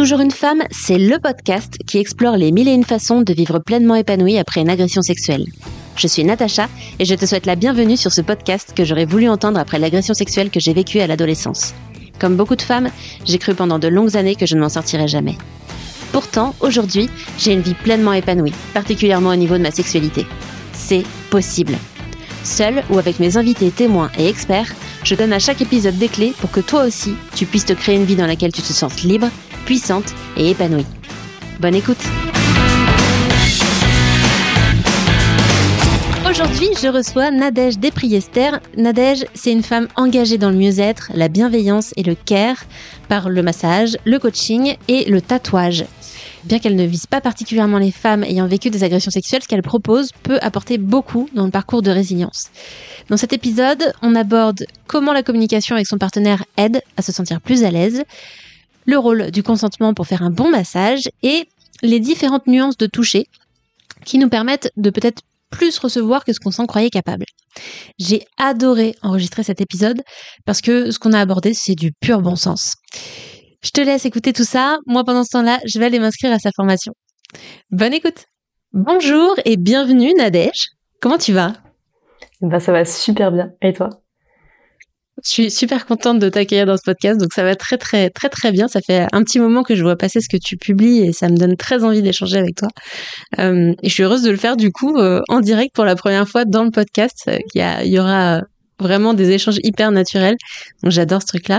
Toujours une femme, c'est le podcast qui explore les mille et une façons de vivre pleinement épanouie après une agression sexuelle. Je suis Natacha et je te souhaite la bienvenue sur ce podcast que j'aurais voulu entendre après l'agression sexuelle que j'ai vécue à l'adolescence. Comme beaucoup de femmes, j'ai cru pendant de longues années que je ne m'en sortirais jamais. Pourtant, aujourd'hui, j'ai une vie pleinement épanouie, particulièrement au niveau de ma sexualité. C'est possible. Seule ou avec mes invités témoins et experts, je donne à chaque épisode des clés pour que toi aussi, tu puisses te créer une vie dans laquelle tu te sens libre, puissante et épanouie. Bonne écoute Aujourd'hui, je reçois Nadège Despriester. Nadège, c'est une femme engagée dans le mieux-être, la bienveillance et le care par le massage, le coaching et le tatouage. Bien qu'elle ne vise pas particulièrement les femmes ayant vécu des agressions sexuelles, ce qu'elle propose peut apporter beaucoup dans le parcours de résilience. Dans cet épisode, on aborde comment la communication avec son partenaire aide à se sentir plus à l'aise, le rôle du consentement pour faire un bon massage et les différentes nuances de toucher qui nous permettent de peut-être plus recevoir que ce qu'on s'en croyait capable. J'ai adoré enregistrer cet épisode parce que ce qu'on a abordé, c'est du pur bon sens. Je te laisse écouter tout ça. Moi, pendant ce temps-là, je vais aller m'inscrire à sa formation. Bonne écoute. Bonjour et bienvenue Nadège. Comment tu vas? Bah ça va super bien. Et toi? Je suis super contente de t'accueillir dans ce podcast, donc ça va très très très très bien. Ça fait un petit moment que je vois passer ce que tu publies et ça me donne très envie d'échanger avec toi. Euh, et je suis heureuse de le faire du coup euh, en direct pour la première fois dans le podcast. Il y, il y aura vraiment des échanges hyper naturels. Donc j'adore ce truc-là.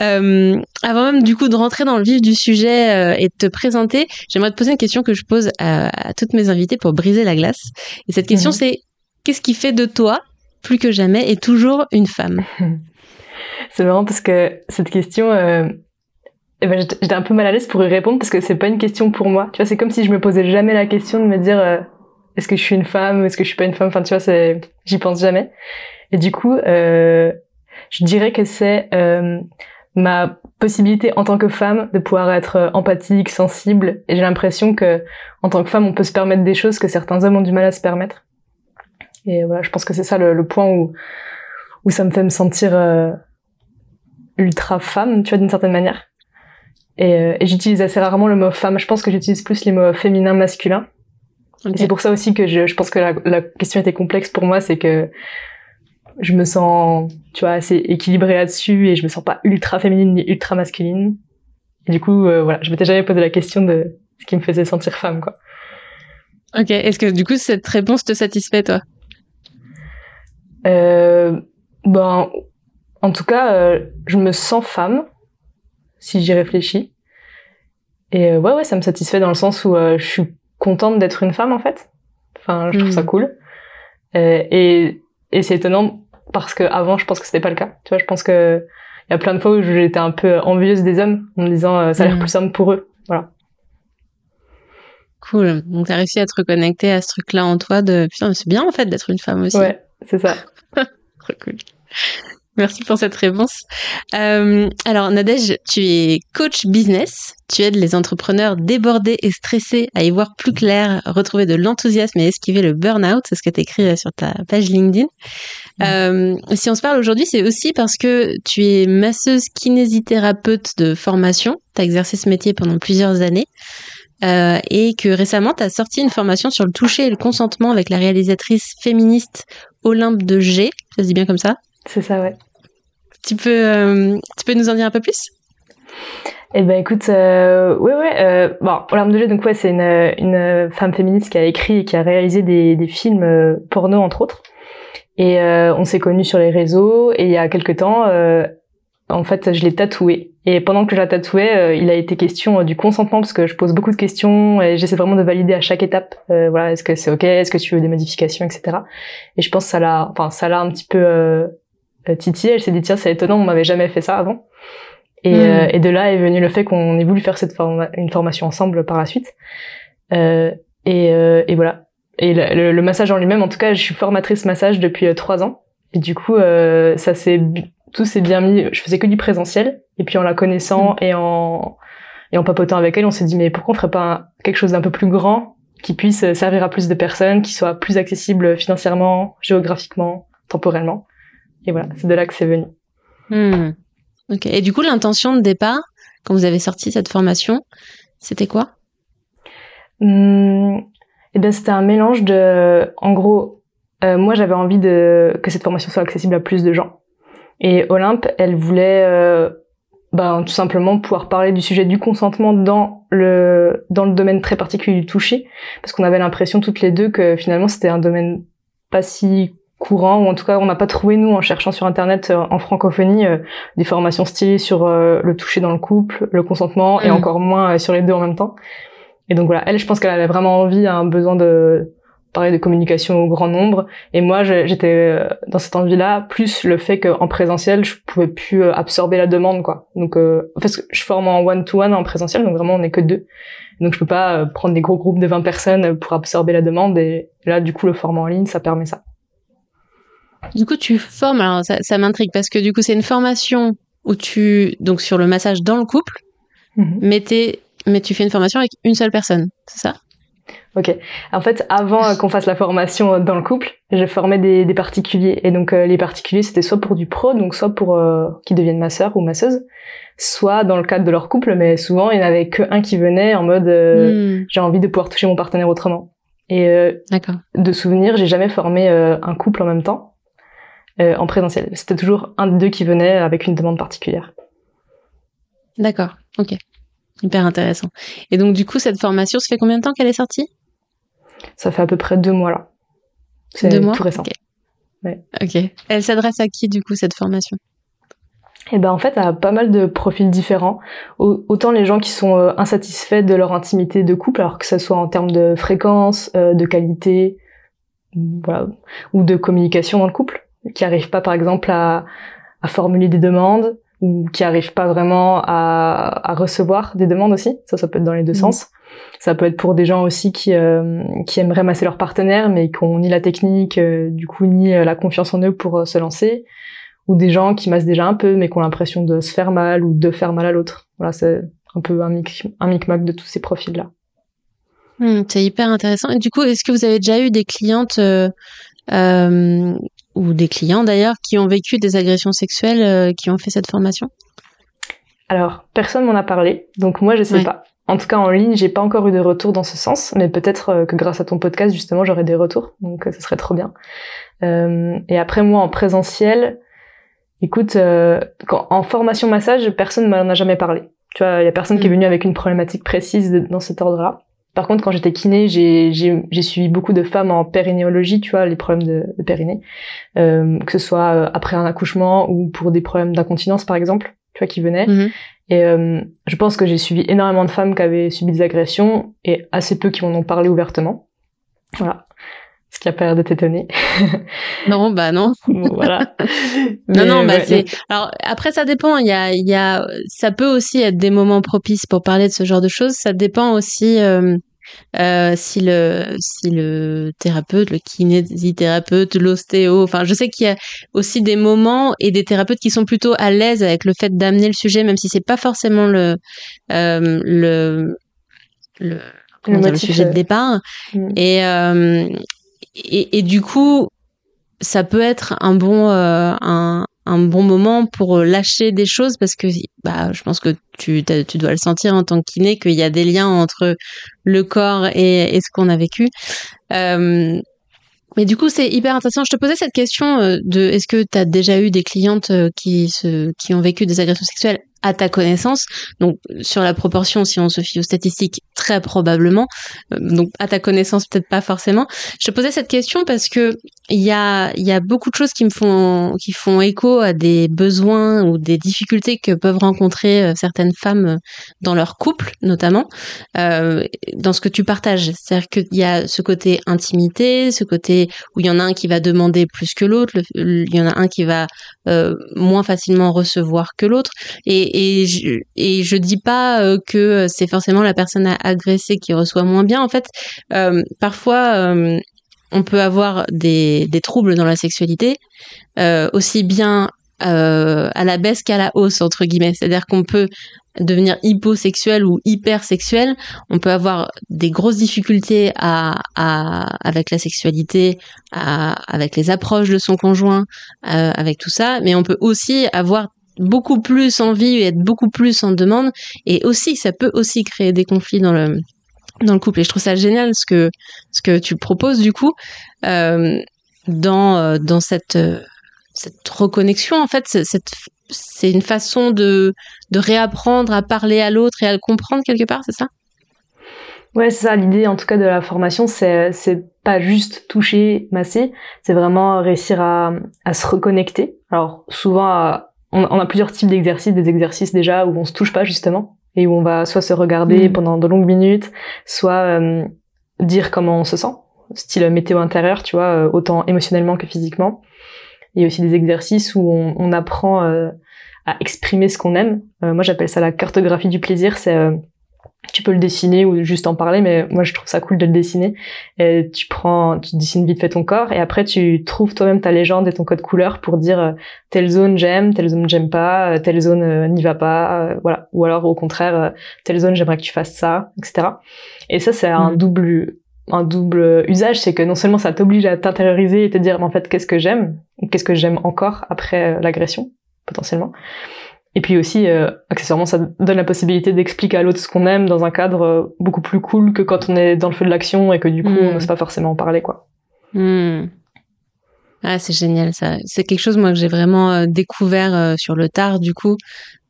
Euh, avant même du coup de rentrer dans le vif du sujet euh, et de te présenter, j'aimerais te poser une question que je pose à, toutes mes invités pour briser la glace. Et cette question, mhm. c'est qu'est-ce qui fait de toi plus que jamais et toujours une femme C'est marrant parce que cette question, euh, eh ben, j'étais un peu mal à l'aise pour y répondre parce que c'est pas une question pour moi. Tu vois, c'est comme si je me posais jamais la question de me dire euh, est-ce que je suis une femme, est-ce que je suis pas une femme? Enfin, tu vois, j'y pense jamais. Et du coup, euh, je dirais que c'est euh, ma possibilité en tant que femme de pouvoir être empathique, sensible. Et j'ai l'impression que en tant que femme, on peut se permettre des choses que certains hommes ont du mal à se permettre. Et voilà, je pense que c'est ça le, le, point où où ça me fait me sentir euh, ultra femme, tu vois, d'une certaine manière. Et, euh, et j'utilise assez rarement le mot femme. Je pense que j'utilise plus les mots féminin, masculin. C'est pour ça aussi que je, je pense que la, la, question était complexe pour moi, c'est que je me sens, tu vois, assez équilibrée là-dessus et je me sens pas ultra féminine ni ultra masculine. Et du coup, euh, voilà, je m'étais jamais posé la question de ce qui me faisait sentir femme, quoi. Ok. Est-ce que du coup cette réponse te satisfait, toi? Euh, Ben, en tout cas, euh, je me sens femme, si j'y réfléchis. Et euh, ouais, ouais, ça me satisfait dans le sens où euh, je suis contente d'être une femme, en fait. Enfin, je trouve ça hmm. cool. et et c'est étonnant parce que avant, je pense que c'était pas le cas. Tu vois, je pense que il y a plein de fois où j'étais un peu envieuse des hommes en me disant ça a l'air hmm. plus simple pour eux. Voilà. Cool. Donc t'as réussi à te reconnecter à ce truc-là en toi de putain, c'est bien en fait d'être une femme aussi. Ouais, c'est ça. Trop cool. Merci pour cette réponse. Euh, alors Nadège, tu es coach business. Tu aides les entrepreneurs débordés et stressés à y voir plus clair, retrouver de l'enthousiasme et esquiver le burn-out. C'est ce que tu écrit sur ta page LinkedIn. Euh, si on se parle aujourd'hui, c'est aussi parce que tu es masseuse kinésithérapeute de formation. Tu as exercé ce métier pendant plusieurs années. Euh, et que récemment, tu as sorti une formation sur le toucher et le consentement avec la réalisatrice féministe Olympe de G. Ça se dit bien comme ça? C'est ça, ouais. Tu peux, euh, tu peux nous en dire un peu plus? Eh ben écoute, euh, ouais ouais, euh, bon, Olympe de G, donc ouais, c'est une, une femme féministe qui a écrit et qui a réalisé des, des films euh, porno entre autres. Et euh, on s'est connus sur les réseaux et il y a quelques temps, en fait, je l'ai tatoué. Et pendant que je la tatouais, il a été question du consentement parce que je pose beaucoup de questions et j'essaie vraiment de valider à chaque étape. voilà, est-ce que c'est ok, est-ce que tu veux des modifications, etc. Et je pense que ça l'a, enfin ça l'a un petit peu euh, Titi, elle s'est dit tiens c'est étonnant, on m'avait jamais fait ça avant. Et, euh, et, de là est venu le fait qu'on ait voulu faire cette une formation ensemble par la suite. Euh, et, euh, et, voilà. Et le, le, massage en lui-même, en tout cas, je suis formatrice massage depuis trois ans. Et du coup, ça s'est tout s'est bien mis. Je faisais que du présentiel. Et puis en la connaissant hmm. et en et en papotant avec elle, on s'est dit mais pourquoi on ferait pas quelque chose d'un peu plus grand qui puisse servir à plus de personnes, qui soit plus accessible financièrement, géographiquement, temporellement. Et voilà, c'est de là que c'est venu. Hmm. Ok. Et du coup, l'intention de départ, quand vous avez sorti cette formation. C'était quoi? Hum, Eh bien, c'était un mélange de, en gros, euh, moi j'avais envie de que cette formation soit accessible à plus de gens. Et Olympe, elle voulait euh, ben, tout simplement pouvoir parler du sujet du consentement dans le dans le domaine très particulier du toucher, parce qu'on avait l'impression toutes les deux que finalement c'était un domaine pas si courant, ou en tout cas on n'a pas trouvé nous en cherchant sur internet euh, en francophonie euh, des formations stylées sur euh, le toucher dans le couple, le consentement, et mm. encore moins sur les deux en même temps. Et donc voilà, elle, je pense qu'elle avait vraiment envie, un besoin de parler de communication au grand nombre. Et moi, j'étais dans cette envie-là, plus le fait qu'en présentiel, je pouvais plus absorber la demande, quoi. Donc, euh, parce que je forme en one-to-one en présentiel, donc vraiment on n'est que deux. Donc je peux pas prendre des gros groupes de 20 personnes pour absorber la demande. Et là, du coup, le format en ligne, ça permet ça. Du coup, tu formes, alors ça, ça m'intrigue parce que du coup, c'est une formation où tu, donc sur le massage dans le couple, mais, mais tu fais une formation avec une seule personne, c'est ça? Ok. En fait, avant qu'on fasse la formation dans le couple, je formais des, des particuliers. Et donc, euh, les particuliers, c'était soit pour du pro, donc soit pour euh, qu'ils deviennent masseurs ou masseuses, soit dans le cadre de leur couple, mais souvent, il n'y en avait qu'un qui venait en mode euh, hmm. j'ai envie de pouvoir toucher mon partenaire autrement. Et de souvenir, j'ai jamais formé un couple en même temps. Euh, en présentiel. C'était toujours un des deux qui venait avec une demande particulière. D'accord, ok. Hyper intéressant. Et donc du coup, cette formation, ça fait combien de temps qu'elle est sortie? Ça fait à peu près deux mois là. C'est tout récent. ok. Elle s'adresse à qui du coup cette formation? Et eh ben en fait, à pas mal de profils différents. Autant les gens qui sont euh, insatisfaits de leur intimité de couple, alors que ce soit en termes de fréquence, euh, de qualité, voilà, ou de communication dans le couple qui arrivent pas par exemple à, à formuler des demandes ou qui arrivent pas vraiment à, à, recevoir des demandes aussi. Ça, ça peut être dans les deux mhm. sens. Ça peut être pour des gens aussi qui, euh, qui aimeraient masser leur partenaire, mais qui ont ni la technique, euh, du coup, ni euh, la confiance en eux pour se lancer. Ou des gens qui massent déjà un peu, mais qui ont l'impression de se faire mal ou de faire mal à l'autre. Voilà, c'est un peu un, mic un micmac de tous ces profils-là. Hmm, c'est hyper intéressant. Et du coup, est-ce que vous avez déjà eu des clientes euh, ou des clients d'ailleurs qui ont vécu des agressions sexuelles euh, qui ont fait cette formation? Alors, personne m'en a parlé, donc moi je sais pas. En tout cas, en ligne, j'ai pas encore eu de retour dans ce sens, mais peut-être euh, que grâce à ton podcast, justement, j'aurai des retours, donc euh, ce serait trop bien. et après, moi, en présentiel, écoute, quand, en formation massage, personne m'en a jamais parlé. Tu vois, il y a personne qui est mm. venu avec une problématique précise dans cet ordre-là. Par contre, quand j'étais kiné, j'ai, j'ai, suivi beaucoup de femmes en périnéologie, tu vois, les problèmes de, de périnée, euh, que ce soit euh, après un accouchement ou pour des problèmes d'incontinence, par exemple, tu vois, qui venaient. Mhm. Et euh, je pense que j'ai suivi énormément de femmes qui avaient subi des agressions et assez peu qui m'en ont parlé ouvertement. Voilà. Ce qui a pas l'air de t'étonner. non, bah non. voilà. non, non, bah c'est. Alors après, ça dépend. Il y a, il y a, ça peut aussi être des moments propices pour parler de ce genre de choses. Ça dépend aussi. Euh, euh, si le si le thérapeute, le kinésithérapeute, l'ostéo, enfin je sais qu'il y a aussi des moments et des thérapeutes qui sont plutôt à l'aise avec le fait d'amener le sujet, même si c'est pas forcément le euh, le le, le, sujet de départ. Mm. Et, euh, et, du coup, ça peut être un bon, euh, un, bon moment pour lâcher des choses parce que bah, je pense que tu, tu dois le sentir en tant que kiné qu'il y a des liens entre le corps et, ce qu'on a vécu. Euh, mais du coup, c'est hyper intéressant. Je te posais cette question euh, de est-ce que tu as déjà eu des clientes euh, qui, se, qui ont vécu des agressions sexuelles à ta connaissance. Donc sur la proportion, si on se fie aux statistiques, très probablement. Euh, donc à ta connaissance, peut-être pas forcément. Je te posais cette question parce que il y a, y a beaucoup de choses qui me font qui font écho à des besoins ou des difficultés que peuvent rencontrer euh, certaines femmes euh, dans leur couple, notamment euh, dans ce que tu partages. C'est-à-dire qu'il y a ce côté intimité, ce côté où il y en a un qui va demander plus que l'autre, il y en a un qui va euh, moins facilement recevoir que l'autre. Et, et, je, et je dis pas euh, que c'est forcément la personne agressée qui reçoit moins bien. En fait, euh, parfois, on peut avoir des, des, troubles dans la sexualité, aussi bien à la baisse qu'à la hausse, entre guillemets. C'est-à-dire qu'on peut devenir hyposexuel ou hypersexuel, on peut avoir des grosses difficultés à, à avec la sexualité, à, avec les approches de son conjoint, euh, avec tout ça, mais on peut aussi avoir beaucoup plus en vie et être beaucoup plus en demande. Et aussi, ça peut aussi créer des conflits dans le dans le couple. Et je trouve ça génial ce que ce que tu proposes du coup euh, dans euh, dans cette euh, cette reconnexion. En fait, c'est une façon de de réapprendre à parler à l'autre et à le comprendre quelque part. C'est ça? Ouais, c'est ça. L'idée, en tout cas, de la formation, c'est c'est pas juste toucher, masser, c'est vraiment réussir à à se reconnecter. Alors souvent, on, on a plusieurs types d'exercices, des exercices déjà où on se touche pas justement et où on va soit se regarder mm. pendant de longues minutes, soit euh, dire comment on se sent, style météo intérieur, tu vois, euh, autant émotionnellement que physiquement. Il y a aussi des exercices où on, on apprend euh, à exprimer ce qu'on aime. moi, j'appelle ça la cartographie du plaisir. C'est tu peux le dessiner ou juste en parler, mais moi je trouve ça cool de le dessiner. Et tu prends, tu dessines vite fait ton corps et après tu trouves toi-même ta légende et ton code couleur pour dire euh, telle zone j'aime, telle zone j'aime pas, euh, telle zone euh, n'y va pas, voilà. Ou alors au contraire, telle zone j'aimerais que tu fasses ça, etc. Et ça c'est un mm. double un double usage, c'est que non seulement ça t'oblige à t'intérioriser et te dire en fait qu'est-ce que j'aime qu'est-ce que j'aime encore après l'agression potentiellement et puis aussi, euh, accessoirement, ça donne la possibilité d'expliquer à l'autre ce qu'on aime dans un cadre euh, beaucoup plus cool que quand on est dans le feu de l'action et que du coup, on hmm. n'ose pas forcément en parler, quoi. Hmm. Ah, c'est génial, ça. C'est quelque chose, moi, que j'ai vraiment euh, découvert sur le tard, du coup,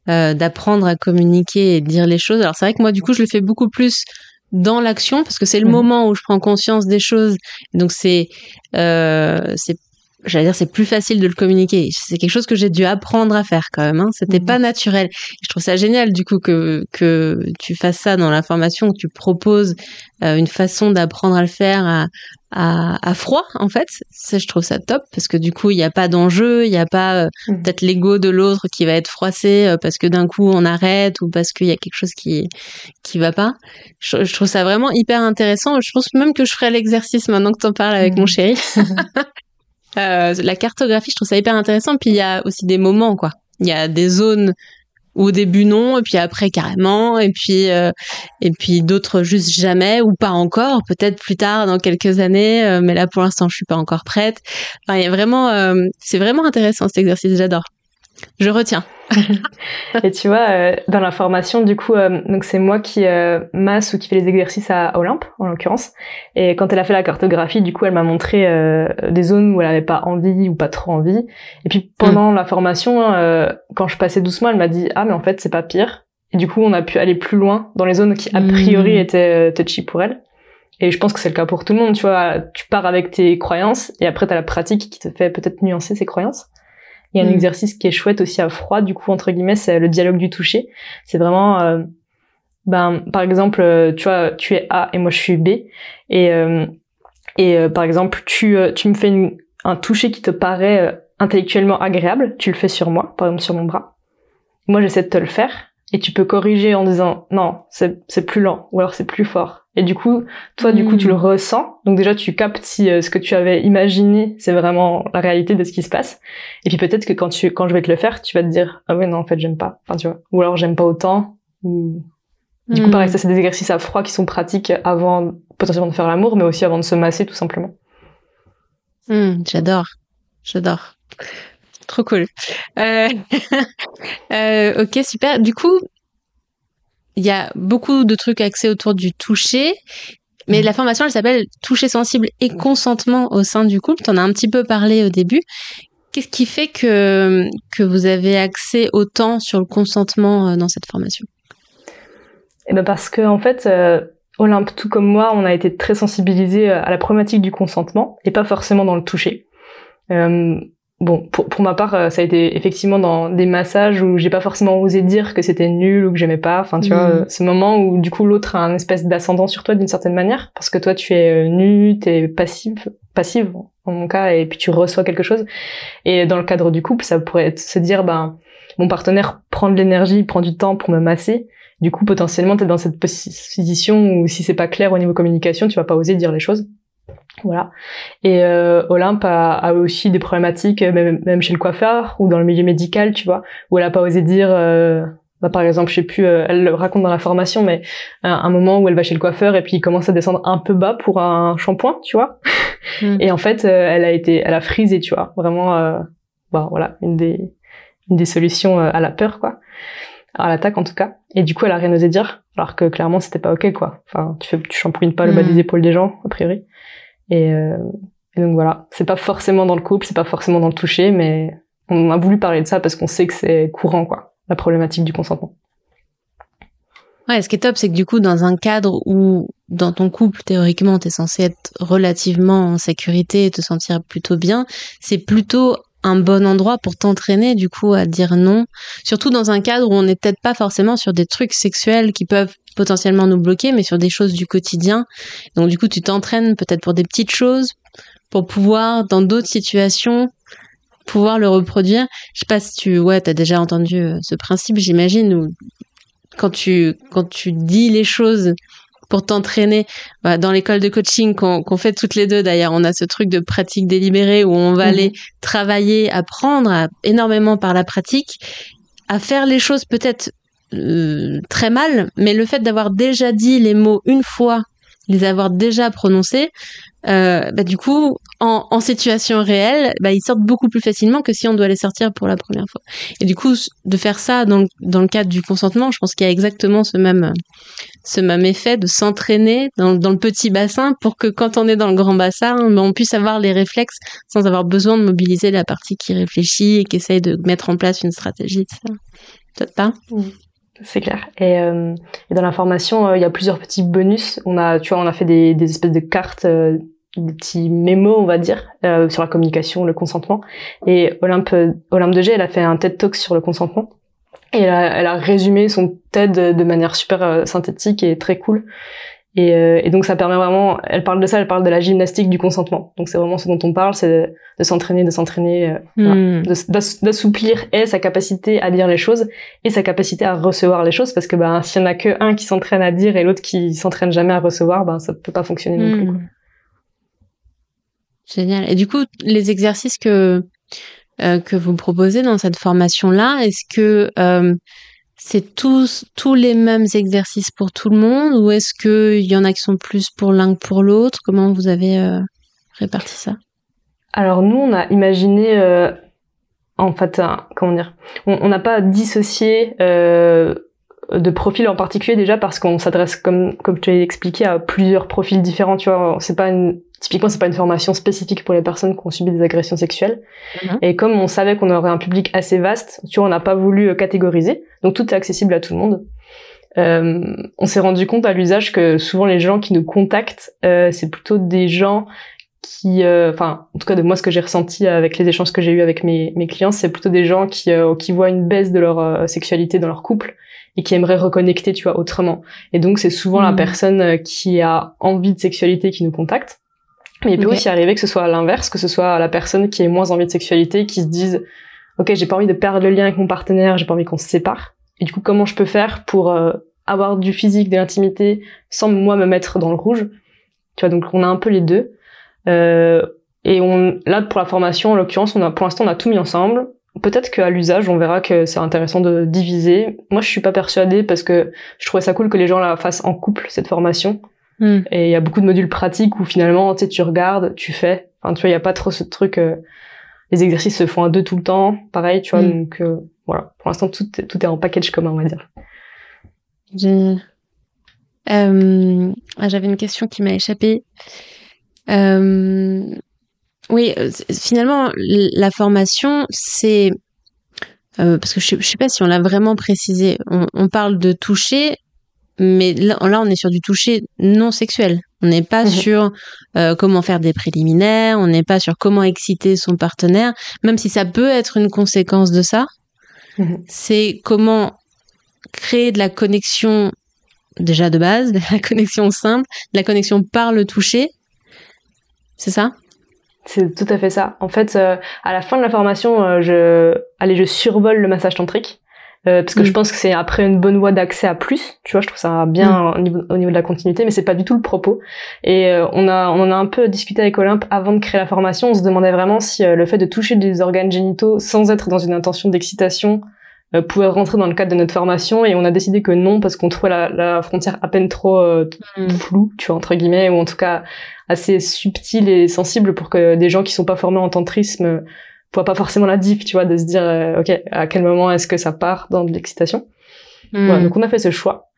d'apprendre à communiquer et dire les choses. Alors, c'est vrai que moi, du coup, je le fais beaucoup plus dans l'action parce que c'est le hmm. moment où je prends conscience des choses. Donc, c'est c'est j'allais dire c'est plus facile de le communiquer. C'est quelque chose que j'ai dû apprendre à faire quand même. Hein. C'était mhm. pas naturel. Je trouve ça génial du coup que que tu fasses ça dans la formation, que tu proposes euh, une façon d'apprendre à le faire à, à, à, froid en fait. Ça, je trouve ça top parce que du coup il n'y a pas d'enjeu, il n'y a pas euh, mhm. peut-être l'ego de l'autre qui va être froissé euh, parce que d'un coup on arrête ou parce qu'il y a quelque chose qui qui va pas. Je, je, trouve ça vraiment hyper intéressant. Je pense même que je ferai l'exercice maintenant que tu en parles avec mon mhm. chéri. Euh, la cartographie, je trouve ça hyper intéressant. Puis il y a aussi des moments, quoi. Il y a des zones où au début non, et puis après carrément, et puis euh, et puis d'autres juste jamais ou pas encore. Peut-être plus tard, dans quelques années, euh, mais là pour l'instant, je suis pas encore prête. Enfin, il y a vraiment, c'est vraiment intéressant cet exercice. J'adore. Je retiens. et tu vois, euh, dans la formation, du coup, euh, donc c'est moi qui euh, masse ou qui fait les exercices à Olympe, en l'occurrence. Et quand elle a fait la cartographie, du coup, elle m'a montré des zones où elle avait pas envie ou pas trop envie. Et puis pendant mm. la formation, quand je passais doucement, elle m'a dit ah mais en fait c'est pas pire. Et du coup, on a pu aller plus loin dans les zones qui a priori mm. étaient touchy pour elle. Et je pense que c'est le cas pour tout le monde. Tu vois, tu pars avec tes croyances et après t'as la pratique qui te fait peut-être nuancer ces croyances. Il y a un mm. exercice qui est chouette aussi à froid, du coup, entre guillemets, c'est le dialogue du toucher. C'est vraiment, euh, ben, par exemple, euh, tu vois, tu es A et moi je suis B. Et, euh, et par exemple, tu, tu me fais un toucher qui te paraît intellectuellement agréable, tu le fais sur moi, par exemple sur mon bras. Moi, j'essaie de te le faire. Et tu peux corriger en disant non, c'est plus lent ou alors c'est plus fort. Et du coup, toi, du coup, tu le hmm. ressens. Donc déjà, tu captes si euh, ce que tu avais imaginé, c'est vraiment la réalité de ce qui se passe. Et puis peut-être que quand tu, quand je vais te le faire, tu vas te dire, ah ouais, non, en fait, j'aime pas. Enfin, tu vois. Ou alors, j'aime pas autant. Ou... Du coup, pareil, hmm. ça, c'est des exercices à froid qui sont pratiques avant, potentiellement de faire l'amour, mais aussi avant de se masser, tout simplement. Hmm, j'adore. J'adore. Trop cool. Euh... euh, ok, super. Du coup, il y a beaucoup de trucs axés autour du toucher. Mais mm. la formation, elle s'appelle toucher sensible et consentement au sein du couple. Tu en as un petit peu parlé au début. Qu'est-ce qui fait que, que vous avez accès autant sur le consentement euh, dans cette formation? Eh ben parce que en fait, euh, Olympe, tout comme moi, on a été très sensibilisés euh, à la problématique du consentement et pas forcément dans le toucher. Euh, bon, pour, pour ma part, euh, ça a été effectivement dans des massages où j'ai pas forcément osé dire que c'était nul ou que j'aimais pas. Enfin, tu vois, mm. ce moment où du coup l'autre a un espèce d'ascendant sur toi d'une certaine manière, parce que toi tu es euh, nu, t'es passive, passive en mon cas, et puis tu reçois quelque chose. Et dans le cadre du couple, ça pourrait être se dire, ben, mon partenaire prend de l'énergie, prend du temps pour me masser. Du coup, potentiellement, t'es dans cette position où si c'est pas clair au niveau communication, tu vas pas oser dire les choses. Voilà. Et euh, Olympe a, a, aussi des problématiques, euh, même, même, chez le coiffeur ou dans le milieu médical, tu vois, où elle a pas osé dire, euh, bah, par exemple, je sais plus, euh, elle le raconte dans la formation, mais un, moment où elle va chez le coiffeur et puis il commence à descendre un peu bas pour un shampoing, tu vois. Mm. Et en fait, elle a été, elle a frisé, tu vois, vraiment, bah voilà, une des une des solutions à la peur, quoi, à l'attaque en tout cas. Et du coup, elle a rien osé dire, alors que clairement, c'était pas ok, quoi. Enfin, tu fais, tu shampouines pas le bas des épaules des gens, a priori. Et, euh, et donc voilà, c'est pas forcément dans le couple, c'est pas forcément dans le toucher, mais on a voulu parler de ça parce qu'on sait que c'est courant, quoi, la problématique du consentement. Ouais, ce qui est top, c'est que du coup, dans un cadre où, dans ton couple, théoriquement, t'es censé être relativement en sécurité et te sentir plutôt bien, c'est plutôt un bon endroit pour t'entraîner, du coup, à dire non. Surtout dans un cadre où on n'est peut-être pas forcément sur des trucs sexuels qui peuvent potentiellement nous bloquer, mais sur des choses du quotidien. Donc, du coup, tu t'entraînes peut-être pour des petites choses, pour pouvoir, dans d'autres situations, pouvoir le reproduire. Je sais pas si tu, ouais, t'as déjà entendu euh, ce principe, j'imagine, où quand tu, quand tu dis les choses pour t'entraîner, bah, dans l'école de coaching qu'on fait toutes les deux d'ailleurs, on a ce truc de pratique délibérée où on va mhm. aller travailler, apprendre énormément par la pratique, à faire les choses peut-être euh, très mal, mais le fait d'avoir déjà dit les mots une fois, les avoir déjà prononcés, euh, bah, du coup, en, situation réelle, bah, ils sortent beaucoup plus facilement que si on doit les sortir pour la première fois. Et du coup, de faire ça dans, dans le cadre du consentement, je pense qu'il y a exactement ce même, ce même effet de s'entraîner dans, dans, le petit bassin pour que quand on est dans le grand bassin, bah, on puisse avoir les réflexes sans avoir besoin de mobiliser la partie qui réfléchit et qui essaye de mettre en place une stratégie. Ça, peut-être pas c'est clair. Et, euh, et, dans la formation, euh, il y a plusieurs petits bonus. On a, tu vois, on a fait des, espèces de cartes, euh, des petits mémos, on va dire, euh, sur la communication, le consentement. Et Olympe, Olympe de G, elle a fait un TED Talk sur le consentement. Et elle a, elle a résumé son TED de manière super synthétique et très cool. Et, euh, et, donc ça permet vraiment, elle parle de ça, elle parle de la gymnastique du consentement. Donc c'est vraiment ce dont on parle, c'est de, s'entraîner, de s'entraîner, euh, hmm. d'assouplir et sa capacité à dire les choses et sa capacité à recevoir les choses, parce que ben s'il y en a que un qui s'entraîne à dire et l'autre qui s'entraîne jamais à recevoir, ben ça peut pas fonctionner non plus. Hmm. Génial. Et du coup, les exercices que euh, que vous proposez dans cette formation là, est-ce que euh, c'est tous tous les mêmes exercices pour tout le monde ou est-ce qu'il y en a qui sont plus pour l'un que pour l'autre? Comment vous avez euh, réparti ça? Alors nous, on a imaginé, euh, en fait, comment dire, on n'a pas dissocié euh, de profil en particulier déjà parce qu'on s'adresse, comme comme tu expliqué, à plusieurs profils différents. Tu vois, c'est pas une Typiquement, c'est pas une formation spécifique pour les personnes qui ont subi des agressions sexuelles. Mhm. Et comme on savait qu'on aurait un public assez vaste, tu vois, on n'a pas voulu euh, catégoriser. Donc tout est accessible à tout le monde. Euh, on s'est rendu compte à l'usage que souvent les gens qui nous contactent, euh, c'est plutôt des gens qui, euh, enfin, en tout cas de moi ce que j'ai ressenti avec les échanges que j'ai eu avec mes, mes clients, c'est plutôt des gens qui, euh, qui voient une baisse de leur sexualité dans leur couple et qui aimeraient reconnecter, tu vois, autrement. Et donc c'est souvent la mhm. personne qui a envie de sexualité qui nous contacte. Mais il peut aussi arriver que ce soit l'inverse, que ce soit la personne qui ait moins envie de sexualité, qui se dise, ok, j'ai pas envie de perdre le lien avec mon partenaire, j'ai pas envie qu'on se sépare. Et du coup, comment je peux faire pour euh, avoir du physique, de l'intimité, sans moi me mettre dans le rouge? Tu vois, donc on a un peu les deux. Euh, et on, là, pour la formation, en l'occurrence, on a, pour l'instant, on a tout mis ensemble. Peut-être qu'à l'usage, on verra que c'est intéressant de diviser. Moi, je suis pas persuadée parce que je trouvais ça cool que les gens la fassent en couple cette formation. Hmm. Et il y a beaucoup de modules pratiques où finalement, tu sais, tu regardes, tu fais. Enfin, tu vois, il y a pas trop ce truc. Euh, les exercices se font à deux tout le temps, pareil, tu vois. Hmm. Donc euh, voilà, pour l'instant, tout, tout est en package commun, on va dire. Génial. Euh, ah, J'avais une question qui m'a échappé. Oui, finalement, la formation, c'est parce que je, je sais pas si on l'a vraiment précisé. On, on, parle de toucher, mais là, on est sur du toucher non sexuel. On n'est pas mhm. sur euh, comment faire des préliminaires, on n'est pas sur comment exciter son partenaire, même si ça peut être une conséquence de ça. Mhm. C'est comment créer de la connexion déjà de base, de la connexion simple, de la connexion par le toucher. C'est ça? C'est tout à fait ça. En fait, euh, à la fin de la formation, euh, je, allez, je survole le massage tantrique. Euh, parce que je mm. pense que c'est après une bonne voie d'accès à plus. Tu vois, je trouve ça bien mm. au, niveau, au, niveau, de la continuité, mais c'est pas du tout le propos. Et euh, on a on en a un peu discuté avec Olympe avant de créer la formation. On se demandait vraiment si euh, le fait de toucher des organes génitaux sans être dans une intention d'excitation pouvait rentrer dans le cadre de notre formation. Et on a décidé que non parce qu'on trouvait la, la, frontière à peine trop mm. floue, tu vois entre guillemets, ou en tout cas assez subtile et sensible pour que des gens qui sont pas formés en tantrisme voit pas forcément la diff, tu vois, de se dire, euh, ok, à quel moment est-ce que ça part dans de l'excitation. Hmm. Voilà, donc on a fait ce choix.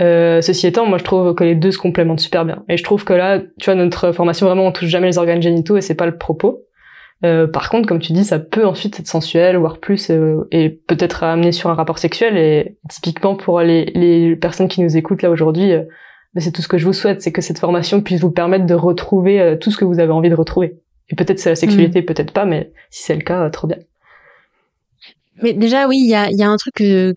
Euh, ceci étant, moi je trouve que les deux se complémentent super bien. Et je trouve que là, tu vois, notre formation vraiment on touche jamais les organes génitaux et c'est pas le propos. Euh, par contre, comme tu dis, ça peut ensuite être sensuel, voire plus, euh, et peut-être amener sur un rapport sexuel. Et typiquement pour les, les personnes qui nous écoutent là aujourd'hui, euh, c'est tout ce que je vous souhaite, c'est que cette formation puisse vous permettre de retrouver euh, tout ce que vous avez envie de retrouver. Et peut-être c'est la sexualité, mm. peut-être pas, mais si c'est le cas, trop bien. Mais déjà, oui, il y a, y a un truc que,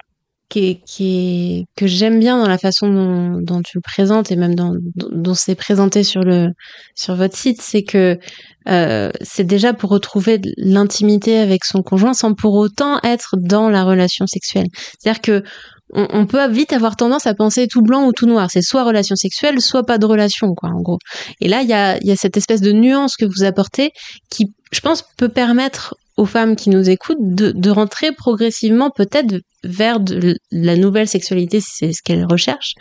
qui qui que j'aime bien dans la façon dont, dont, tu le présentes et même dans, dont c'est présenté sur le sur votre site, c'est que euh, c'est déjà pour retrouver l'intimité avec son conjoint sans pour autant être dans la relation sexuelle. C'est-à-dire que on, peut vite avoir tendance à penser tout blanc ou tout noir. C'est soit relation sexuelle, soit pas de relation, quoi, en gros. Et là, il y a, y a cette espèce de nuance que vous apportez qui, je pense, peut permettre aux femmes qui nous écoutent de, de rentrer progressivement peut-être vers de la nouvelle sexualité, si c'est ce qu'elles recherchent,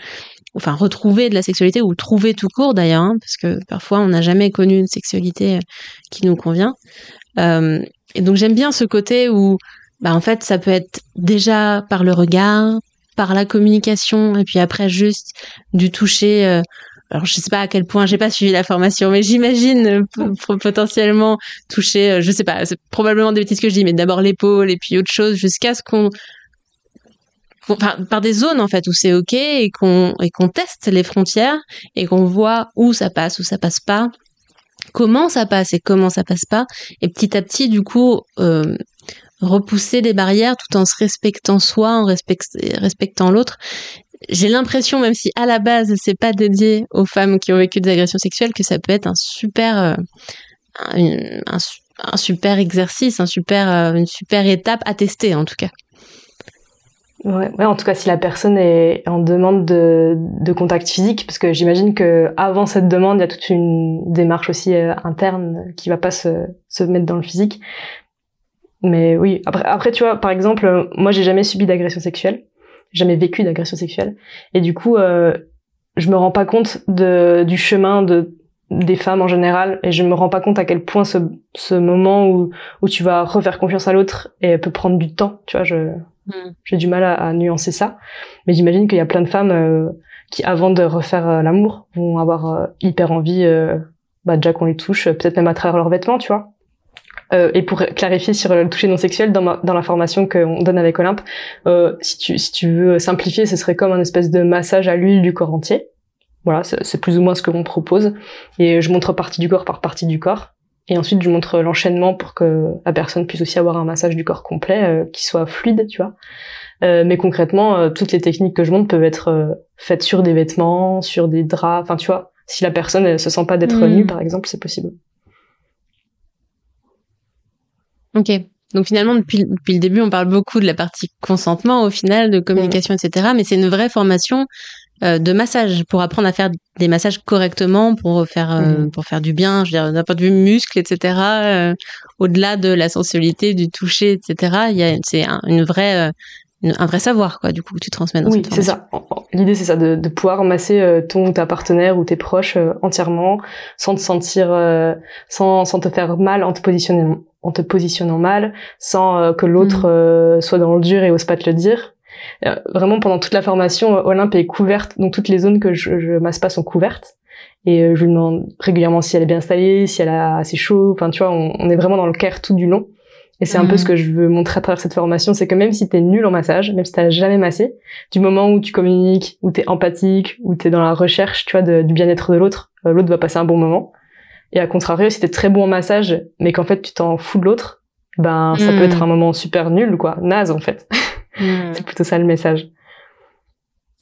enfin retrouver de la sexualité ou trouver tout court d'ailleurs, hein, parce que parfois on n'a jamais connu une sexualité euh, qui nous convient. Euh, et donc j'aime bien ce côté où, bah en fait, ça peut être déjà par le regard, par la communication, et puis après juste du toucher. Euh, alors je sais pas à quel point j'ai pas suivi la formation, mais j'imagine potentiellement toucher, je sais pas, c'est probablement des bêtises que je dis, mais d'abord l'épaule et puis autre chose jusqu'à ce qu'on par des zones en fait où c'est ok et qu'on et qu'on teste les frontières et qu'on voit où ça passe, où ça passe pas, comment ça passe et comment ça passe pas, et petit à petit du coup euh, repousser des barrières tout en se respectant soi, en respectant l'autre. J'ai l'impression, même si à la base c'est pas dédié aux femmes qui ont vécu des agressions sexuelles, que ça peut être un super euh, un, super exercice, un super, euh, une super étape à tester en tout cas. Ouais, en tout cas, si la personne est en demande de, de contact physique, parce que j'imagine que avant cette demande, il y a toute une démarche aussi euh, interne qui va pas se, se mettre dans le physique. Mais oui, après, après tu vois, par exemple, moi, j'ai jamais subi d'agression sexuelle, jamais vécu d'agression sexuelle, et du coup, euh, je me rends pas compte de, du chemin de des femmes en général et je me rends pas compte à quel point ce, ce moment où, où tu vas refaire confiance à l'autre et peut prendre du temps tu vois je Mm. J'ai du mal à, nuancer ça. Mais j'imagine qu'il y a plein de femmes euh, qui, avant de refaire euh, l'amour, vont avoir euh, hyper envie, bah, déjà qu'on les touche, peut-être même à travers leurs vêtements, tu vois. Et pour clarifier sur le toucher non sexuel, dans, dans la formation qu'on donne avec Olympe, si, tu, si tu veux simplifier, ce serait comme un espèce de massage à l'huile du corps entier. Voilà, c'est plus ou moins ce que l'on propose. Et je montre partie du corps par partie du corps. Et ensuite, je montre l'enchaînement pour que la personne puisse aussi avoir un massage du corps complet euh, qui soit fluide, tu vois. Euh, mais concrètement, euh, toutes les techniques que je montre peuvent être faites sur des vêtements, sur des draps. Enfin, tu vois, si la personne ne se sent pas d'être mm. nue, par exemple, c'est possible. Ok. Donc finalement, depuis, depuis, le début, on parle beaucoup de la partie consentement, au final, de communication, etc. Mais c'est une vraie formation euh, de massage pour apprendre à faire des massages correctement pour faire euh, mhm. pour faire du bien je veux dire d'un point de vue muscle etc euh, au-delà de la sensualité du toucher etc il y a c'est une vraie un vrai savoir quoi du coup que tu transmets dans oui c'est ça l'idée c'est ça de, de, pouvoir masser ton ou ta partenaire ou tes proches entièrement sans te sentir sans sans te faire mal en te positionnant en te positionnant mal sans que l'autre mhm. soit dans le dur et ose pas te le dire euh, vraiment pendant toute la formation, euh, Olympe est couverte, donc toutes les zones que je, je masse pas sont couvertes. Et euh, je lui demande régulièrement si elle est bien installée, si elle a assez chaud. Enfin, tu vois, on, est vraiment dans le care tout du long. Et c'est un peu ce que je veux montrer à travers cette formation, c'est que même si t'es nul en massage, même si t'as jamais massé, du moment où tu communiques, où t'es empathique, où t'es dans la recherche, tu vois, du bien-être de l'autre, l'autre va passer un bon moment. Et à contrario, si t'es très bon en massage, mais qu'en fait tu t'en fous de l'autre, ben ça peut hmm. être un moment super nul, quoi, naze en fait. Hmm. C'est plutôt ça le message.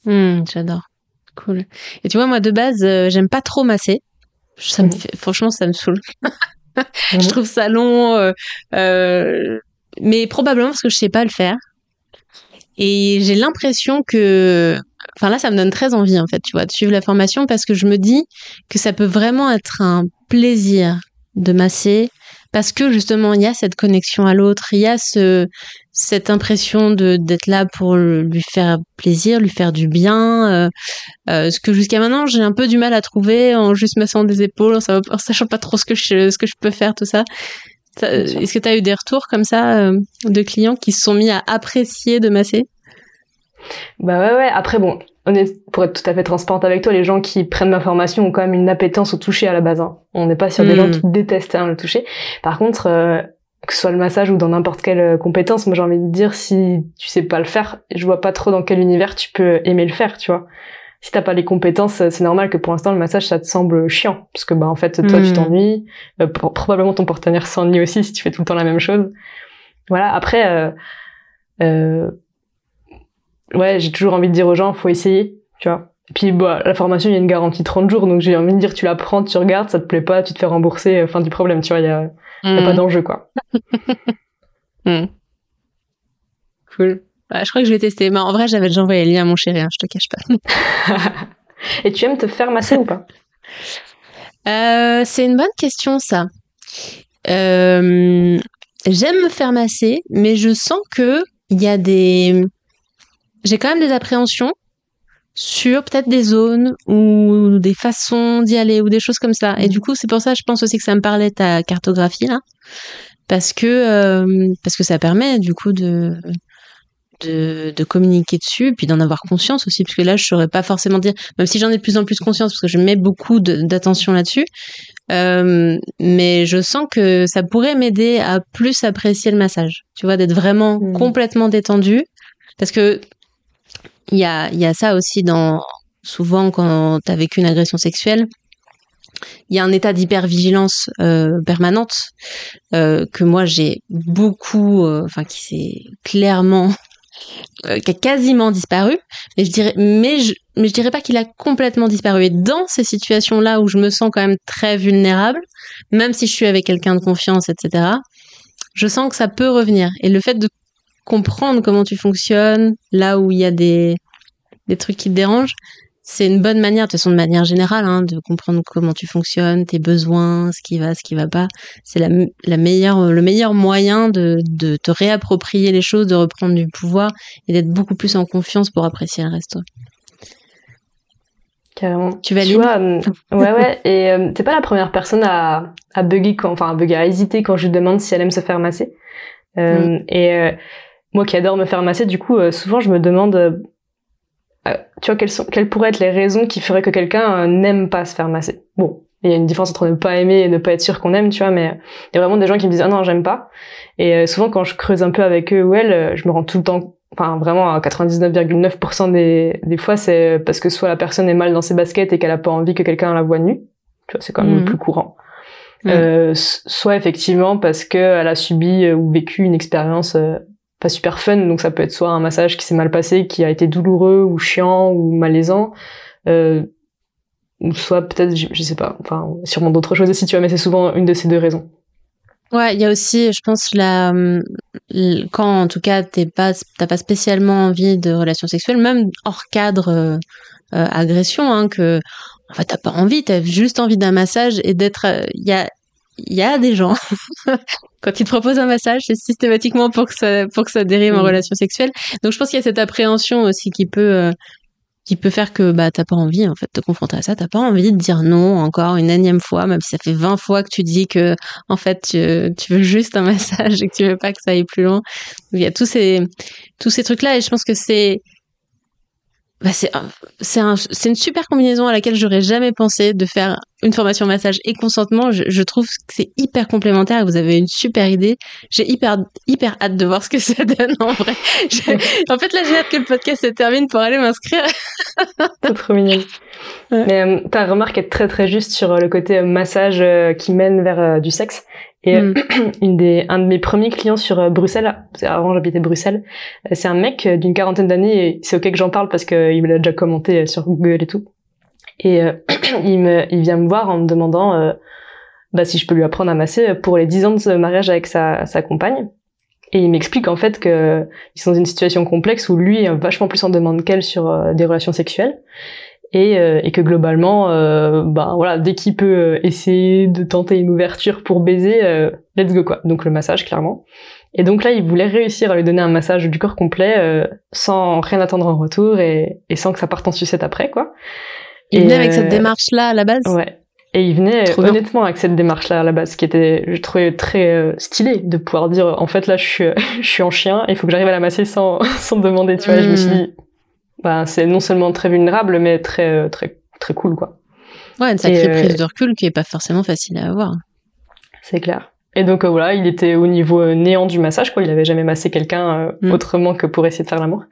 J'adore. Cool. Et tu vois, moi de base, euh, j'aime pas trop masser. Ça me fait, franchement, ça me saoule. je trouve ça long, euh, euh, mais probablement parce que je sais pas le faire. Et j'ai l'impression que, enfin là, ça me donne très envie en fait, tu vois, de suivre la formation parce que je me dis que ça peut vraiment être un plaisir de masser parce que justement il y a cette connexion à l'autre, il y a ce cette impression de d'être là pour lui faire plaisir, lui faire du bien, euh, euh, ce que jusqu'à maintenant j'ai un peu du mal à trouver en juste massant des épaules, en, sachant pas trop ce que je ce que je peux faire tout ça. Est-ce que tu as eu des retours comme ça de clients qui se sont mis à apprécier de masser? Bah ouais, ouais. Après, bon, pour être tout à fait transparente avec toi, les gens qui prennent ma formation ont quand même une appétence au toucher à la base. Hein. On n'est pas sur des gens hmm. qui détestent hein, le toucher. Par contre, euh, que ce soit le massage ou dans n'importe quelle euh, compétence, moi j'ai envie de dire, si tu sais pas le faire, je vois pas trop dans quel univers tu peux aimer le faire, tu vois. Si t'as pas les compétences, c'est normal que pour l'instant le massage ça te semble chiant, parce que bah en fait toi tu hmm. t'ennuies, euh, probablement ton partenaire s'ennuie aussi si tu fais tout le temps la même chose. Voilà. Après, euh, ouais, j'ai toujours envie de dire aux gens, faut essayer, tu vois. Et puis, bah, la formation, il y a une garantie 30 jours, donc j'ai envie de dire, tu la prends, tu regardes, ça te plaît pas, tu te fais rembourser, euh, fin du problème, tu vois, il y a, y a pas mm. d'enjeu, quoi. mm. Cool. Bah, je crois que je vais tester. Mais en vrai, j'avais déjà envoyé le lien à mon chéri, hein, je te cache pas. Et tu aimes te faire masser ou pas? Euh, C'est une bonne question, ça. Euh, j'aime me faire masser, mais je sens que il y a des j'ai quand même des appréhensions sur peut-être des zones ou des façons d'y aller ou des choses comme ça. Et du coup, c'est pour ça, je pense aussi que ça me parlait ta cartographie là, parce que euh, parce que ça permet du coup de de, de communiquer dessus, puis d'en avoir conscience aussi, parce que là, je saurais pas forcément dire, même si j'en ai de plus en plus conscience, parce que je mets beaucoup d'attention là-dessus, euh, mais je sens que ça pourrait m'aider à plus apprécier le massage, tu vois, d'être vraiment mm. complètement détendu, parce que il y a, ça aussi dans souvent quand tu as vécu une agression sexuelle, il y a un état d'hypervigilance euh, permanente euh, que moi j'ai beaucoup, euh, enfin qui s'est clairement, euh, qui a quasiment disparu. Mais je dirais, mais je, mais je dirais pas qu'il a complètement disparu. Et dans ces situations-là où je me sens quand même très vulnérable, même si je suis avec quelqu'un de confiance, etc., je sens que ça peut revenir. Et le fait de comprendre comment tu fonctionnes, là où il y a des, des trucs qui te dérangent, c'est une bonne manière, de toute façon de manière générale, hein, de comprendre comment tu fonctionnes, tes besoins, ce qui va, ce qui va pas. C'est la, la meilleure, le meilleur moyen de, de te réapproprier les choses, de reprendre du pouvoir et d'être beaucoup plus en confiance pour apprécier le reste. Carrément. Tu vas vois, euh, ouais, ouais. Et euh, t'es pas la première personne à, à bugger quand, enfin, à bugger, à hésiter quand je lui demande si elle aime se faire masser. Euh, mm. Et euh, moi qui adore me faire masser, du coup, euh, souvent je me demande, euh, euh, tu vois, quelles, sont, quelles pourraient être les raisons qui feraient que quelqu'un n'aime pas se faire masser. Bon, il y a une différence entre ne pas aimer et ne pas être sûr qu'on aime, tu vois, mais il y a vraiment des gens qui me disent ah non j'aime pas. Et souvent quand je creuse un peu avec eux ou elles, je me rends tout le temps, enfin vraiment à 99,9% des, des fois c'est parce que soit la personne est mal dans ses baskets et qu'elle a pas envie que quelqu'un la voie nue, tu vois, c'est quand même le mhm. plus courant. Euh, soit effectivement parce qu'elle a subi ou vécu une expérience pas super fun, donc ça peut être soit un massage qui s'est mal passé, qui a été douloureux ou chiant ou malaisant, euh, ou soit peut-être, je, sais pas, enfin sûrement d'autres choses aussi, tu vois, mais c'est souvent une de ces deux raisons. Ouais, il y a aussi, je pense, la, quand en tout cas t'es pas, t'as pas spécialement envie de relations sexuelles, même hors cadre euh, euh, agression, hein, que en fait t'as pas envie, t'as juste envie d'un massage et d'être, il y a, il y a des gens, quand ils te proposent un massage, c'est systématiquement pour que ça, pour que ça dérive en relation sexuelle. Donc je pense qu'il y a cette appréhension aussi qui peut, euh, qui peut faire que bah t'as pas envie en fait de te confronter à ça, t'as pas envie de dire non encore une énième fois, même si ça fait 20 fois que tu dis que en fait tu, tu veux juste un massage et que tu veux pas que ça aille plus loin. Il y a tous ces tous ces trucs là et je pense que c'est bah c'est c'est un, une super combinaison à laquelle j'aurais jamais pensé de faire une formation massage et consentement. Je, je trouve que c'est hyper complémentaire. Vous avez une super idée. J'ai hyper hyper hâte de voir ce que ça donne en vrai. en fait, là, j'ai hâte que le podcast se termine pour aller m'inscrire. c'est trop mignon. Mais euh, ta remarque est très très juste sur le côté massage euh, qui mène vers euh, du sexe. Et euh, mm. une des, un de mes premiers clients sur euh, Bruxelles, avant j'habitais Bruxelles, euh, c'est un mec d'une quarantaine d'années c'est ok que j'en parle parce qu'il me l'a déjà commenté sur Google et tout. Et il, me, il vient me voir en me demandant bah, si je peux lui apprendre à masser pour les 10 ans de mariage avec sa, sa compagne. Et il m'explique en fait que ils sont dans une situation complexe où lui est vachement plus en demande qu'elle sur des relations sexuelles et, euh, et que globalement, euh, bah voilà, dès qu'il peut euh, essayer de tenter une ouverture pour baiser, euh, let's go quoi. Donc le massage clairement. Et donc là, il voulait réussir à lui donner un massage du corps complet sans rien attendre en retour et, et, sans que ça parte en sucette après quoi. Il venait avec cette démarche là à la base? Ouais. Et il venait honnêtement avec cette démarche-là à la base, qui était, je trouvais très euh, stylé de pouvoir dire, en fait là, je suis, je suis en chien, il faut que j'arrive à la masser sans, sans demander. Tu vois, je me suis dit, bah, c'est non seulement très vulnérable, mais très, euh, très, très cool, quoi. Ouais, une sacrée prise de recul qui est pas forcément facile à avoir. C'est clair. Et donc voilà, il était au niveau néant du massage, quoi. Il avait jamais massé quelqu'un mm. autrement que pour essayer de faire l'amour.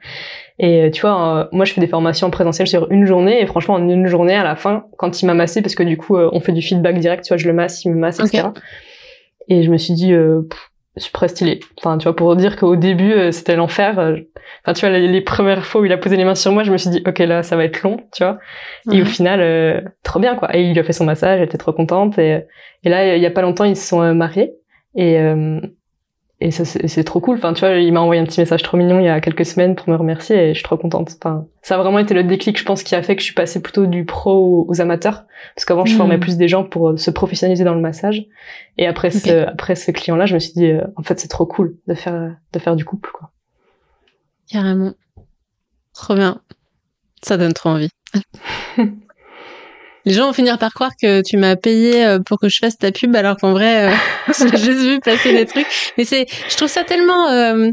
Et euh, tu vois, euh, moi je fais des formations en présentiel sur une journée et franchement en une journée à la fin, quand il m'a massé, parce que du coup euh, on fait du feedback direct, tu vois, je le masse, il me masse, etc. Et je me suis dit, euh, très stylé. Enfin, tu vois, pour dire qu'au début c'était l'enfer. Enfin, tu vois, les, premières fois où il a posé les mains sur moi, je me suis dit, ok là, ça va être long, tu vois. Et au mhm. final, trop bien quoi. Et il a fait son massage, j'étais trop contente. Et, et là, il y a pas longtemps, ils se sont mariés. Et et ça c'est trop cool. Enfin tu vois il m'a envoyé un petit message trop mignon il y a quelques semaines pour me remercier et je suis trop contente. Enfin ça a vraiment été le déclic je pense qui a fait que je suis passée plutôt du pro aux, amateurs. Parce qu'avant je formais hmm. plus des gens pour euh, se professionnaliser dans le massage. Et après ce après ce client là je me suis dit euh, en fait c'est trop cool de faire de faire du couple quoi. Carrément. Trop bien. Ça donne trop envie Les gens vont finir par croire que tu m'as payé euh, pour que je fasse ta pub, alors qu'en vrai, euh, j'ai juste vu passer des trucs. Mais c'est, je trouve ça tellement, euh,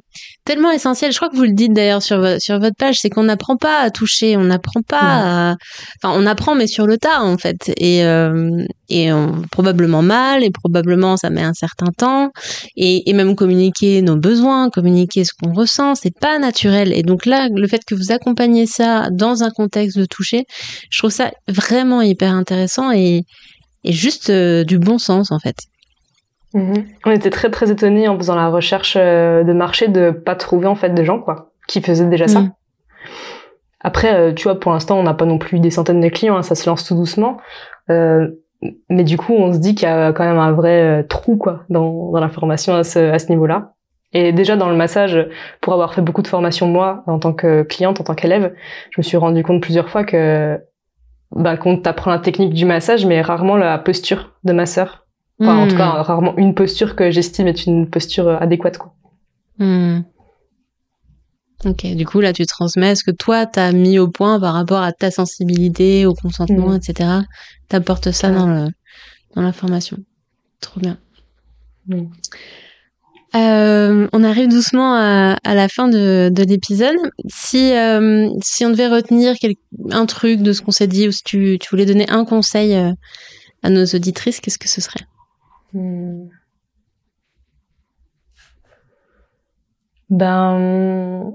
tellement essentiel. Je crois que vous le dites d'ailleurs sur, sur votre page, c'est qu'on n'apprend pas à toucher, on n'apprend pas à... Enfin, on apprend, mais sur le tas, en fait. Et, et probablement mal, et probablement ça met un certain temps. Et, et même communiquer nos besoins, communiquer ce qu'on ressent, c'est pas naturel. Et donc là, le fait que vous accompagnez ça dans un contexte de toucher, je trouve ça vraiment hyper intéressant et, juste euh, du bon sens en fait. Mhm. On était très très étonnés en faisant la recherche euh, de marché de pas trouver en fait de gens quoi qui faisaient déjà ça. Mm. Après, euh, tu vois, pour l'instant, on n'a pas non plus des centaines de clients, hein, ça se lance tout doucement. mais du coup, on se dit qu'il y a quand même un vrai trou quoi dans, dans la formation à ce, à ce niveau-là. Et déjà dans le massage, pour avoir fait beaucoup de formations moi en tant que cliente, en tant qu'élève, je me suis rendu compte plusieurs fois que bah, qu'on t'apprend la technique du massage, mais rarement la posture de masseur. Enfin, en tout cas, hmm. rarement une posture que j'estime être une posture euh, adéquate, quoi. Hmm. Ok, du coup, là, tu transmets ce que toi, t'as mis au point par rapport à ta sensibilité, au consentement, hmm. etc. T'apportes ça dans, le, dans la formation. Trop bien. Euh, on arrive doucement à, la fin de, l'épisode. Si, euh, si on devait retenir un truc de ce qu'on s'est dit, ou si tu, voulais donner un conseil euh, à nos auditrices, qu'est-ce que ce serait? Hmm. Ben,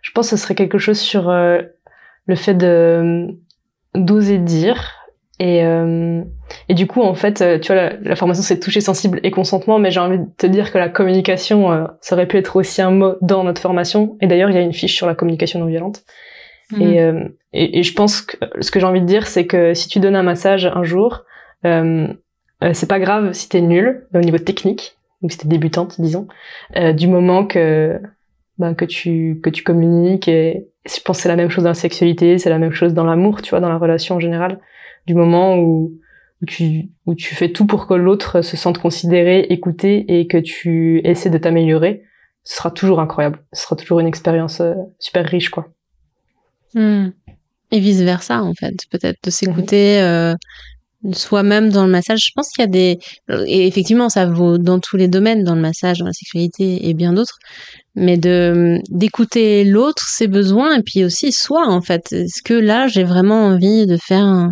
je pense que ce serait quelque chose sur le fait de d'oser dire et, euh, et du coup, en fait, euh, tu vois, la, formation c'est toucher sensible et consentement, mais j'ai envie de te dire que la communication, euh, ça aurait pu être aussi un mot dans notre formation. Et d'ailleurs, il y a une fiche sur la communication non violente. Et, euh, et, et, je pense que ce que j'ai envie de dire, c'est que si tu donnes un massage un jour, c'est pas grave si t'es nul au niveau technique, ou si t'es débutante, disons, du moment que ben, que tu que tu communiques. Et je pense que c'est la même chose dans la sexualité, c'est la même chose dans l'amour, tu vois, dans la relation en général du moment où, tu, où tu fais tout pour que l'autre se sente considéré, écouté et que tu essaies de t'améliorer, ce sera toujours incroyable. Ce sera toujours une expérience euh, super riche, quoi. Hmm. Et vice versa, en fait. Peut-être de s'écouter, euh, soi-même dans le massage. Je pense qu'il y a des et effectivement ça vaut dans tous les domaines, dans le massage, dans la sexualité et bien d'autres, mais d'écouter l'autre, ses besoins et puis aussi soi en fait. Est-ce que là j'ai vraiment envie de faire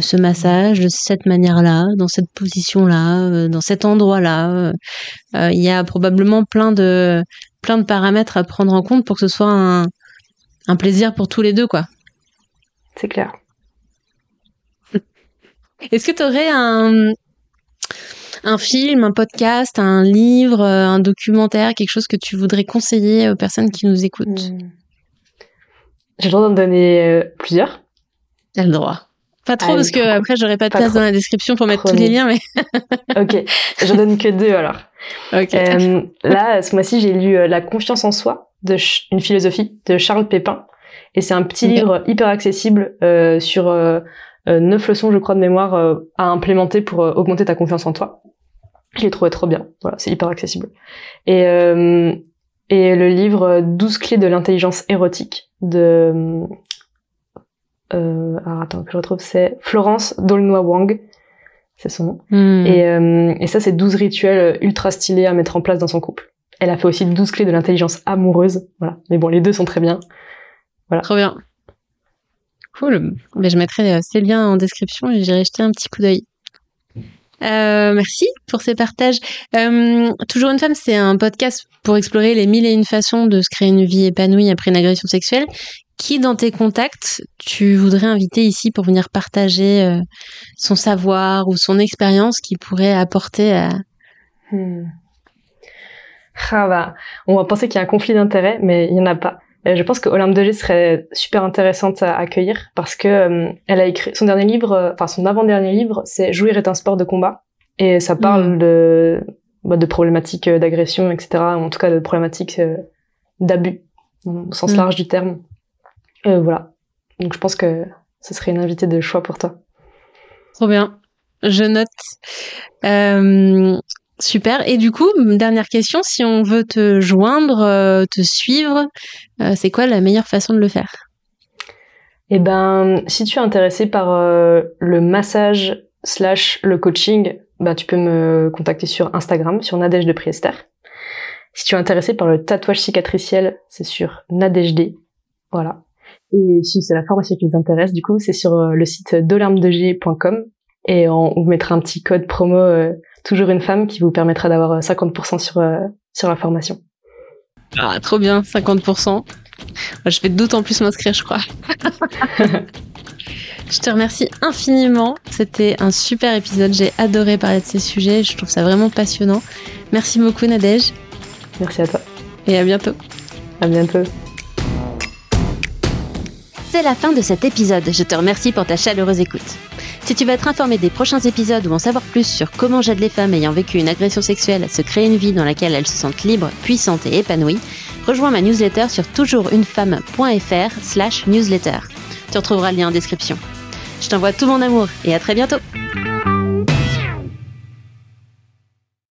ce massage de cette manière-là, dans cette position-là, euh, dans cet endroit-là euh, Il y a probablement plein de plein de paramètres à prendre en compte pour que ce soit un, un plaisir pour tous les deux quoi. C'est clair. Est-ce que tu aurais un, un film, un podcast, un livre, euh, un documentaire, quelque chose que tu voudrais conseiller aux personnes qui nous écoutent? Hmm. J'ai le droit d'en donner euh, plusieurs. T'as le droit. Pas trop, parce que après, j'aurais pas de place dans la description pour mettre tous les liens, mais. ok, j'en donne que deux alors. Ok. Euh, là, ce mois-ci, j'ai lu La confiance en soi, de une philosophie de Charles Pépin. Et c'est un petit livre hyper accessible sur neuf leçons, je crois, de mémoire euh, à implémenter pour euh, augmenter ta confiance en toi. Je l'ai trouvé trop bien. Voilà, c'est hyper accessible. Et et le livre 12 clés de l'intelligence érotique de euh, alors attends que je retrouve c'est Florence Dolnoy Wang c'est son nom. Hmm. Et, et ça, c'est 12 rituels ultra stylés à mettre en place dans son couple. Elle a fait aussi 12 clés de l'intelligence amoureuse. Voilà. Mais bon, les deux sont très bien. Voilà. Trop bien. Cool. Mais je mettrai euh, ces liens en description et j'irai jeter un petit coup d'œil. Euh, merci pour ces partages. Euh, Toujours une femme, c'est un podcast pour explorer les mille et une façons de se créer une vie épanouie après une agression sexuelle. Qui dans tes contacts tu voudrais inviter ici pour venir partager son savoir ou son expérience qui pourrait apporter à... Hmm. Ah bah, on va penser qu'il y a un conflit d'intérêts, mais il n'y en a pas. Euh, je pense que Olympe de serait super intéressante à accueillir parce que euh, elle a écrit son dernier livre, euh, enfin son avant-dernier livre, c'est Jouir est un sport de combat et ça parle mm. de bah, de problématiques d'agression, etc. En tout cas de problématiques d'abus au sens mm. large du terme. Euh, voilà. Donc je pense que ce serait une invitée de choix pour toi. Trop bien. Je note. Super. Et du coup, dernière question, si on veut te joindre, euh, te suivre, euh, c'est quoi la meilleure façon de le faire? Eh ben, si tu es intéressé par euh, le massage slash le coaching, bah, tu peux me contacter sur Instagram, sur Nadège de Priester. Si tu es intéressé par le tatouage cicatriciel, c'est sur Nadège Voilà. Et si c'est la formation qui vous intéresse, du coup, c'est sur le site dolarmedeg.com et on vous mettra un petit code promo toujours une femme qui vous permettra d'avoir 50% euh, sur, euh, sur la formation. Ah, trop bien, 50%. Je vais d'autant plus m'inscrire, je crois. je te remercie infiniment. C'était un super épisode. J'ai adoré parler de ces sujets. Je trouve ça vraiment passionnant. Merci beaucoup, Nadège. Merci à toi. Et à bientôt. À bientôt. C'est la fin de cet épisode. Je te remercie pour ta chaleureuse écoute. Si tu veux être informé des prochains épisodes ou en savoir plus sur comment j'aide les femmes ayant vécu une agression sexuelle à se créer une vie dans laquelle elles se sentent libres, puissantes et épanouies, rejoins ma newsletter sur toujoursunefemme.fr slash newsletter. Tu retrouveras le lien en description. Je t'envoie tout mon amour et à très bientôt